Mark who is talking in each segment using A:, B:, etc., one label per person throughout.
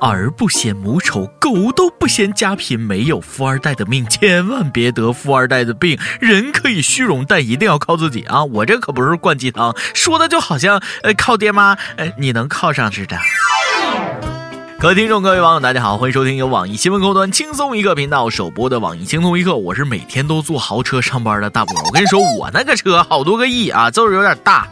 A: 儿不嫌母丑，狗都不嫌家贫。没有富二代的命，千万别得富二代的病。人可以虚荣，但一定要靠自己啊！我这可不是灌鸡汤，说的就好像呃靠爹妈呃你能靠上似的。各位听众，各位网友，大家好，欢迎收听由网易新闻客户端轻松一刻频道首播的网易轻松一刻。我是每天都坐豪车上班的大波。我跟你说，我那个车好多个亿啊，就是有点大。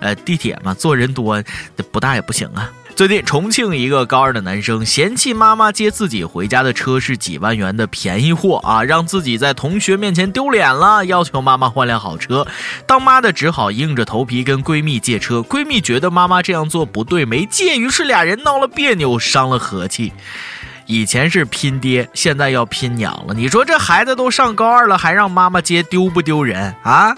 A: 呃，地铁嘛，坐人多，不大也不行啊。最近，重庆一个高二的男生嫌弃妈妈接自己回家的车是几万元的便宜货啊，让自己在同学面前丢脸了，要求妈妈换辆好车。当妈的只好硬着头皮跟闺蜜借车，闺蜜觉得妈妈这样做不对，没借，于是俩人闹了别扭，伤了和气。以前是拼爹，现在要拼娘了。你说这孩子都上高二了，还让妈妈接，丢不丢人啊？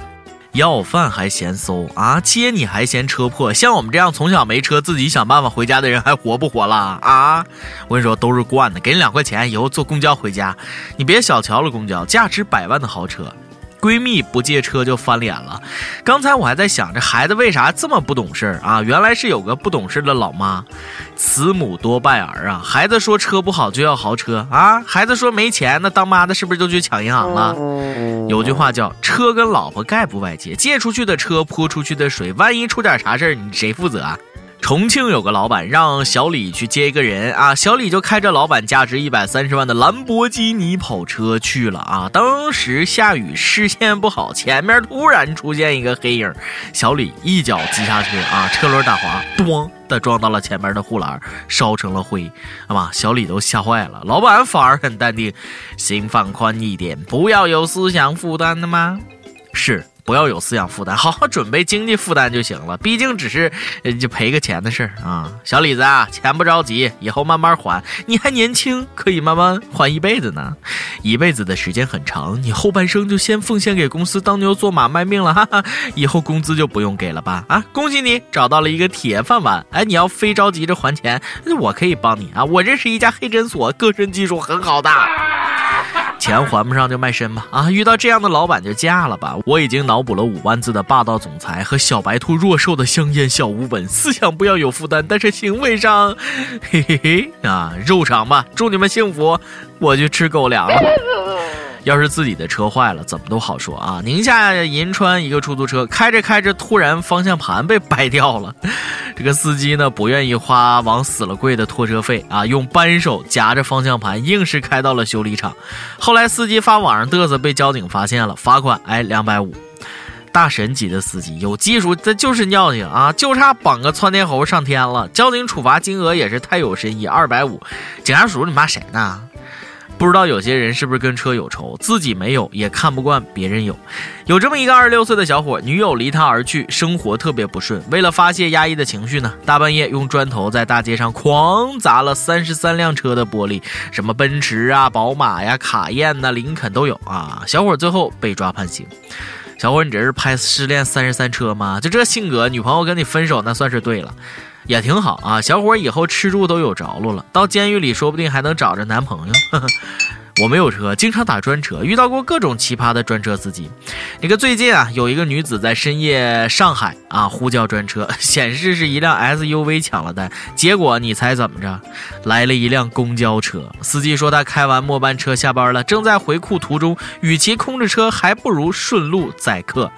A: 要饭还嫌馊啊！接你还嫌车破，像我们这样从小没车，自己想办法回家的人还活不活了啊？我跟你说，都是惯的。给你两块钱，以后坐公交回家，你别小瞧了公交，价值百万的豪车。闺蜜不借车就翻脸了。刚才我还在想，这孩子为啥这么不懂事儿啊？原来是有个不懂事的老妈。慈母多败儿啊！孩子说车不好就要豪车啊！孩子说没钱，那当妈的是不是就去抢银行了？有句话叫“车跟老婆概不外借”，借出去的车泼出去的水，万一出点啥事儿，你谁负责啊？重庆有个老板让小李去接一个人啊，小李就开着老板价值一百三十万的兰博基尼跑车去了啊。当时下雨，视线不好，前面突然出现一个黑影，小李一脚急刹车啊，车轮打滑，咣的撞到了前面的护栏，烧成了灰。啊妈，小李都吓坏了。老板反而很淡定，心放宽一点，不要有思想负担的吗？是。不要有思想负担，好好准备经济负担就行了。毕竟只是就赔个钱的事儿啊，小李子啊，钱不着急，以后慢慢还。你还年轻，可以慢慢还一辈子呢。一辈子的时间很长，你后半生就先奉献给公司当牛做马卖命了，哈哈，以后工资就不用给了吧？啊，恭喜你找到了一个铁饭碗。哎，你要非着急着还钱，那我可以帮你啊，我认识一家黑诊所，个人技术很好的。钱还不上就卖身吧！啊，遇到这样的老板就嫁了吧！我已经脑补了五万字的霸道总裁和小白兔弱瘦的香烟小五本，思想不要有负担，但是行为上，嘿嘿嘿啊，肉偿吧！祝你们幸福，我去吃狗粮了。要是自己的车坏了，怎么都好说啊！宁夏银川一个出租车开着开着，突然方向盘被掰掉了。这个司机呢，不愿意花往死了贵的拖车费啊，用扳手夹着方向盘，硬是开到了修理厂。后来司机发网上嘚瑟，被交警发现了，罚款哎两百五。大神级的司机有技术，这就是尿性啊，就差绑个窜天猴上天了。交警处罚金额也是太有深意，二百五。警察叔叔，你骂谁呢？不知道有些人是不是跟车有仇，自己没有也看不惯别人有。有这么一个二十六岁的小伙，女友离他而去，生活特别不顺。为了发泄压抑的情绪呢，大半夜用砖头在大街上狂砸了三十三辆车的玻璃，什么奔驰啊、宝马呀、卡宴呐、林肯都有啊。小伙最后被抓判刑。小伙，你这是拍失恋三十三车吗？就这性格，女朋友跟你分手那算是对了。也挺好啊，小伙以后吃住都有着落了，到监狱里说不定还能找着男朋友。我没有车，经常打专车，遇到过各种奇葩的专车司机。那个最近啊，有一个女子在深夜上海啊呼叫专车，显示是一辆 SUV 抢了单，结果你猜怎么着？来了一辆公交车，司机说他开完末班车下班了，正在回库途中，与其空着车，还不如顺路载客。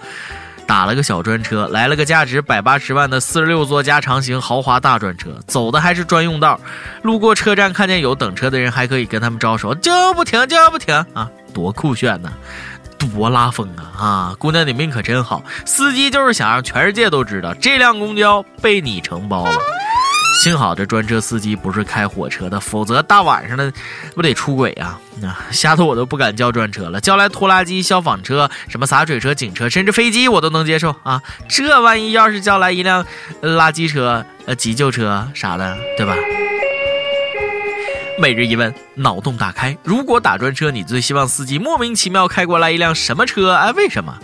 A: 打了个小专车，来了个价值百八十万的四十六座加长型豪华大专车，走的还是专用道。路过车站，看见有等车的人，还可以跟他们招手，就不停，就不停啊，多酷炫呐，多拉风啊！啊，姑娘，你命可真好，司机就是想让全世界都知道，这辆公交被你承包了。幸好这专车司机不是开火车的，否则大晚上的不得出轨啊！啊，吓得我都不敢叫专车了，叫来拖拉机、消防车、什么洒水车、警车，甚至飞机我都能接受啊！这万一要是叫来一辆垃圾车、呃急救车啥的，对吧？每日一问，脑洞大开：如果打专车，你最希望司机莫名其妙开过来一辆什么车？哎，为什么？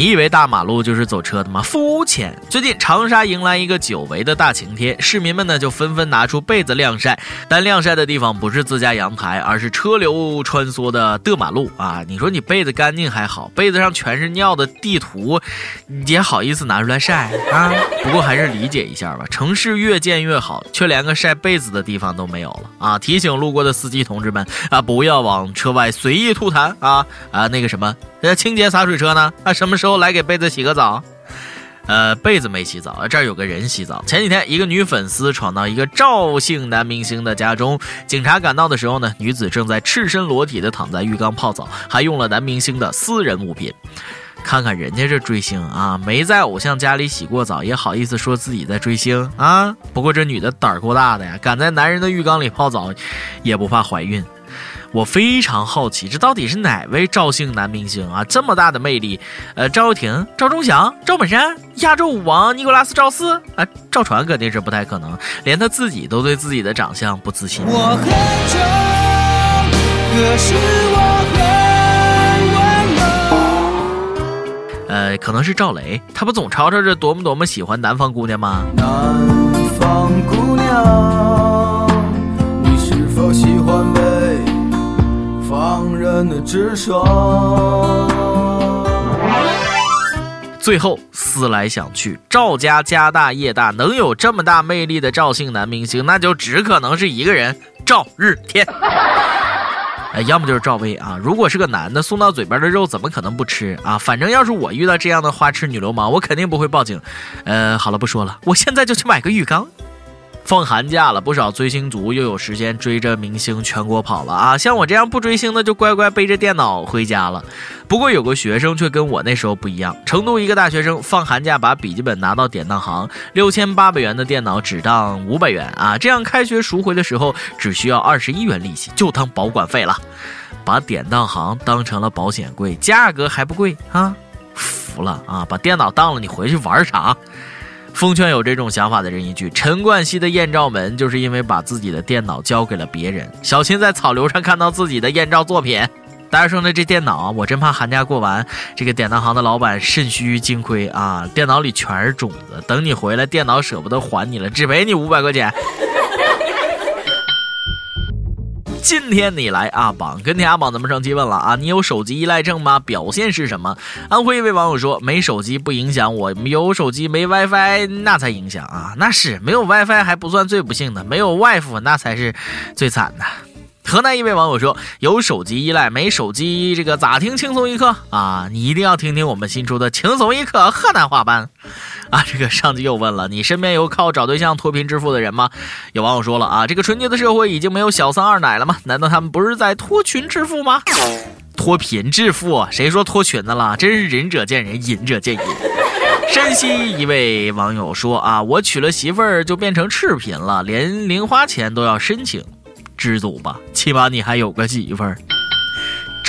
A: 你以为大马路就是走车的吗？肤浅。最近长沙迎来一个久违的大晴天，市民们呢就纷纷拿出被子晾晒，但晾晒的地方不是自家阳台，而是车流穿梭的的马路啊！你说你被子干净还好，被子上全是尿的地图，你也好意思拿出来晒啊？不过还是理解一下吧，城市越建越好，却连个晒被子的地方都没有了啊！提醒路过的司机同志们啊，不要往车外随意吐痰啊啊！那个什么，呃，清洁洒水车呢？啊，什么时候都来给被子洗个澡？呃，被子没洗澡，这儿有个人洗澡。前几天，一个女粉丝闯到一个赵姓男明星的家中，警察赶到的时候呢，女子正在赤身裸体的躺在浴缸泡澡，还用了男明星的私人物品。看看人家这追星啊，没在偶像家里洗过澡，也好意思说自己在追星啊？不过这女的胆儿够大的呀，敢在男人的浴缸里泡澡，也不怕怀孕。我非常好奇，这到底是哪位赵姓男明星啊？这么大的魅力，呃，赵又廷、赵忠祥、赵本山、亚洲舞王尼古拉斯赵四啊，赵传肯定是不太可能，连他自己都对自己的长相不自信。我很丑，可是我很温柔。呃，可能是赵雷，他不总吵吵着多么多么喜欢南方姑娘吗？南方姑娘，你是否喜欢北？放任的直爽。最后思来想去，赵家家大业大，能有这么大魅力的赵姓男明星，那就只可能是一个人——赵日天。哎，要么就是赵薇啊。如果是个男的，送到嘴边的肉怎么可能不吃啊？反正要是我遇到这样的花痴女流氓，我肯定不会报警。呃，好了，不说了，我现在就去买个浴缸。放寒假了，不少追星族又有时间追着明星全国跑了啊！像我这样不追星的，就乖乖背着电脑回家了。不过有个学生却跟我那时候不一样，成都一个大学生放寒假把笔记本拿到典当行，六千八百元的电脑只当五百元啊！这样开学赎回的时候只需要二十一元利息，就当保管费了。把典当行当成了保险柜，价格还不贵啊！服了啊！把电脑当了，你回去玩啥？奉劝有这种想法的人一句：陈冠希的艳照门就是因为把自己的电脑交给了别人，小心在草榴上看到自己的艳照作品。大家说呢？这电脑我真怕寒假过完，这个典当行的老板肾虚精亏啊，电脑里全是种子，等你回来，电脑舍不得还你了，只赔你五百块钱。今天你来阿榜，跟天阿榜咱们上期问了啊，你有手机依赖症吗？表现是什么？安徽一位网友说，没手机不影响我，有手机没 WiFi 那才影响啊，那是没有 WiFi 还不算最不幸的，没有 wife 那才是最惨的。河南一位网友说：“有手机依赖，没手机这个咋听轻松一刻啊？你一定要听听我们新出的轻松一刻河南话版啊！”这个上级又问了：“你身边有靠找对象脱贫致富的人吗？”有网友说了：“啊，这个纯洁的社会已经没有小三二奶了吗？难道他们不是在脱群致富吗？脱贫致富？谁说脱群的了？真是仁者见仁，隐者见隐。”山西一位网友说：“啊，我娶了媳妇儿就变成赤贫了，连零花钱都要申请。”知足吧，起码你还有个媳妇儿。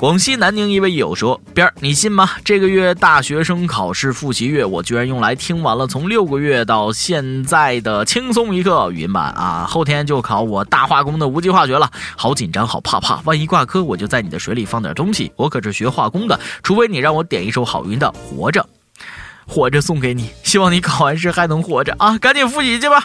A: 广西南宁一位友说：“边儿，你信吗？这个月大学生考试复习月，我居然用来听完了从六个月到现在的轻松一刻语音版啊！后天就考我大化工的无机化学了，好紧张，好怕怕，万一挂科，我就在你的水里放点东西。我可是学化工的，除非你让我点一首郝云的《活着》，活着送给你，希望你考完试还能活着啊！赶紧复习去吧。”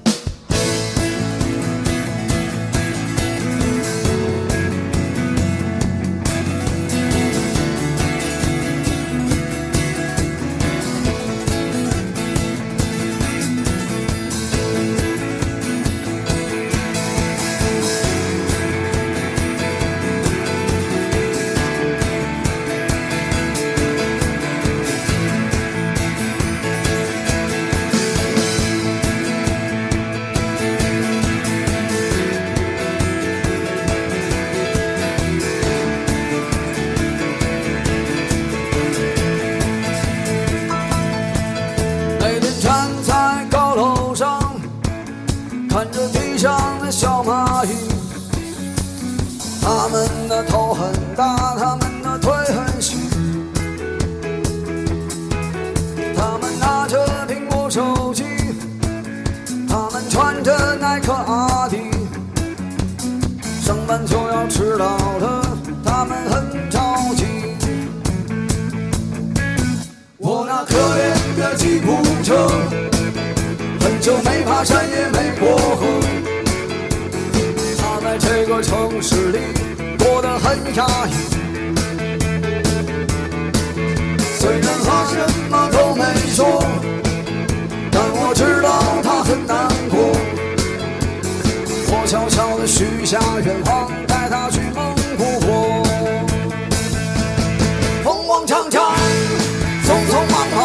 B: 要迟到了，他们很着急。我那可怜的吉普车，很久没爬山也没过河，他在这个城市里过得很压抑。虽然他什么都没说，但我知道他很难。悄悄地许下愿望，带他去蒙古国。风光长长，匆匆忙忙，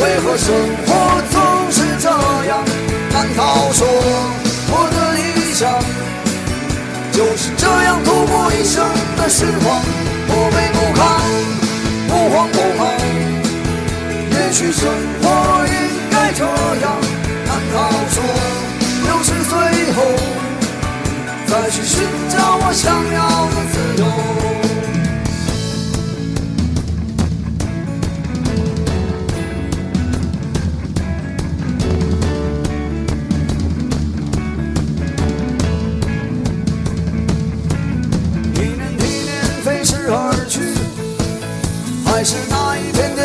B: 为何生活总是这样？难道说我的理想就是这样度过一生的时光？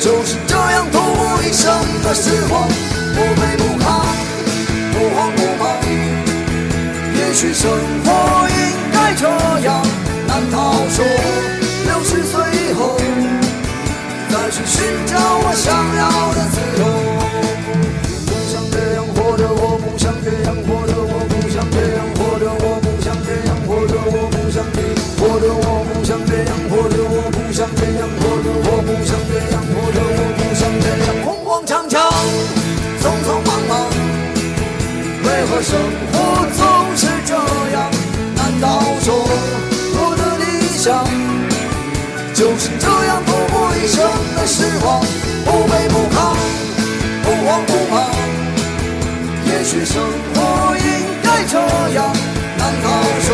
B: 就是这样度过一生的时光？时光？不卑不亢，不慌不忙。也许生活应该这样。难道说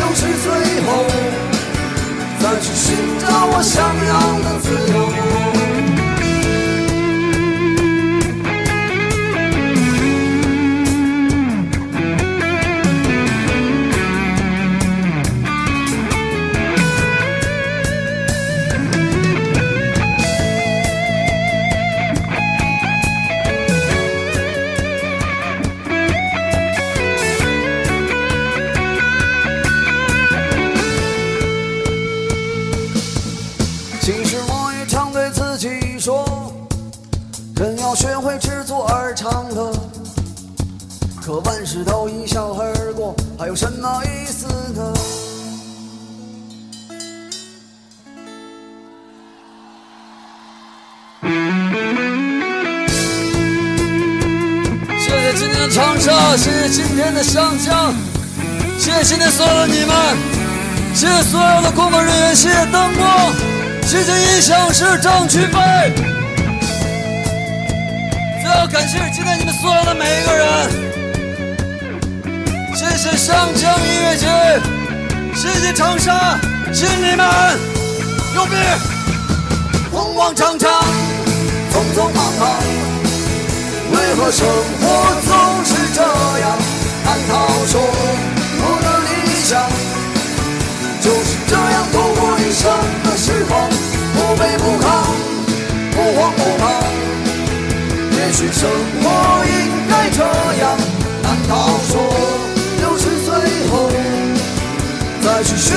B: 又是最后再去寻找我想要而长乐。可万事都一笑而过，还有什么意思呢？谢谢今天的长沙，谢谢今天的湘江，谢谢今天所有的你们。谢谢所有的工作人员，谢谢灯光，谢谢音响师张曲飞。要感谢今天你们所有的每一个人，谢谢上江音乐节，谢谢长沙，谢谢你们，牛逼！慌慌张张，匆匆忙忙，为何生活总是这样？难道说我的理想？就是这样度过一生的时光，不卑不亢，不慌不忙。也许生活应该这样。难道说六十岁后再去寻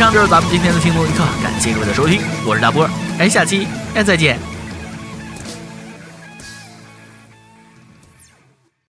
A: 以上就是咱们今天的听众一刻，感谢各位的收听，我是大波，哎，下期哎再见。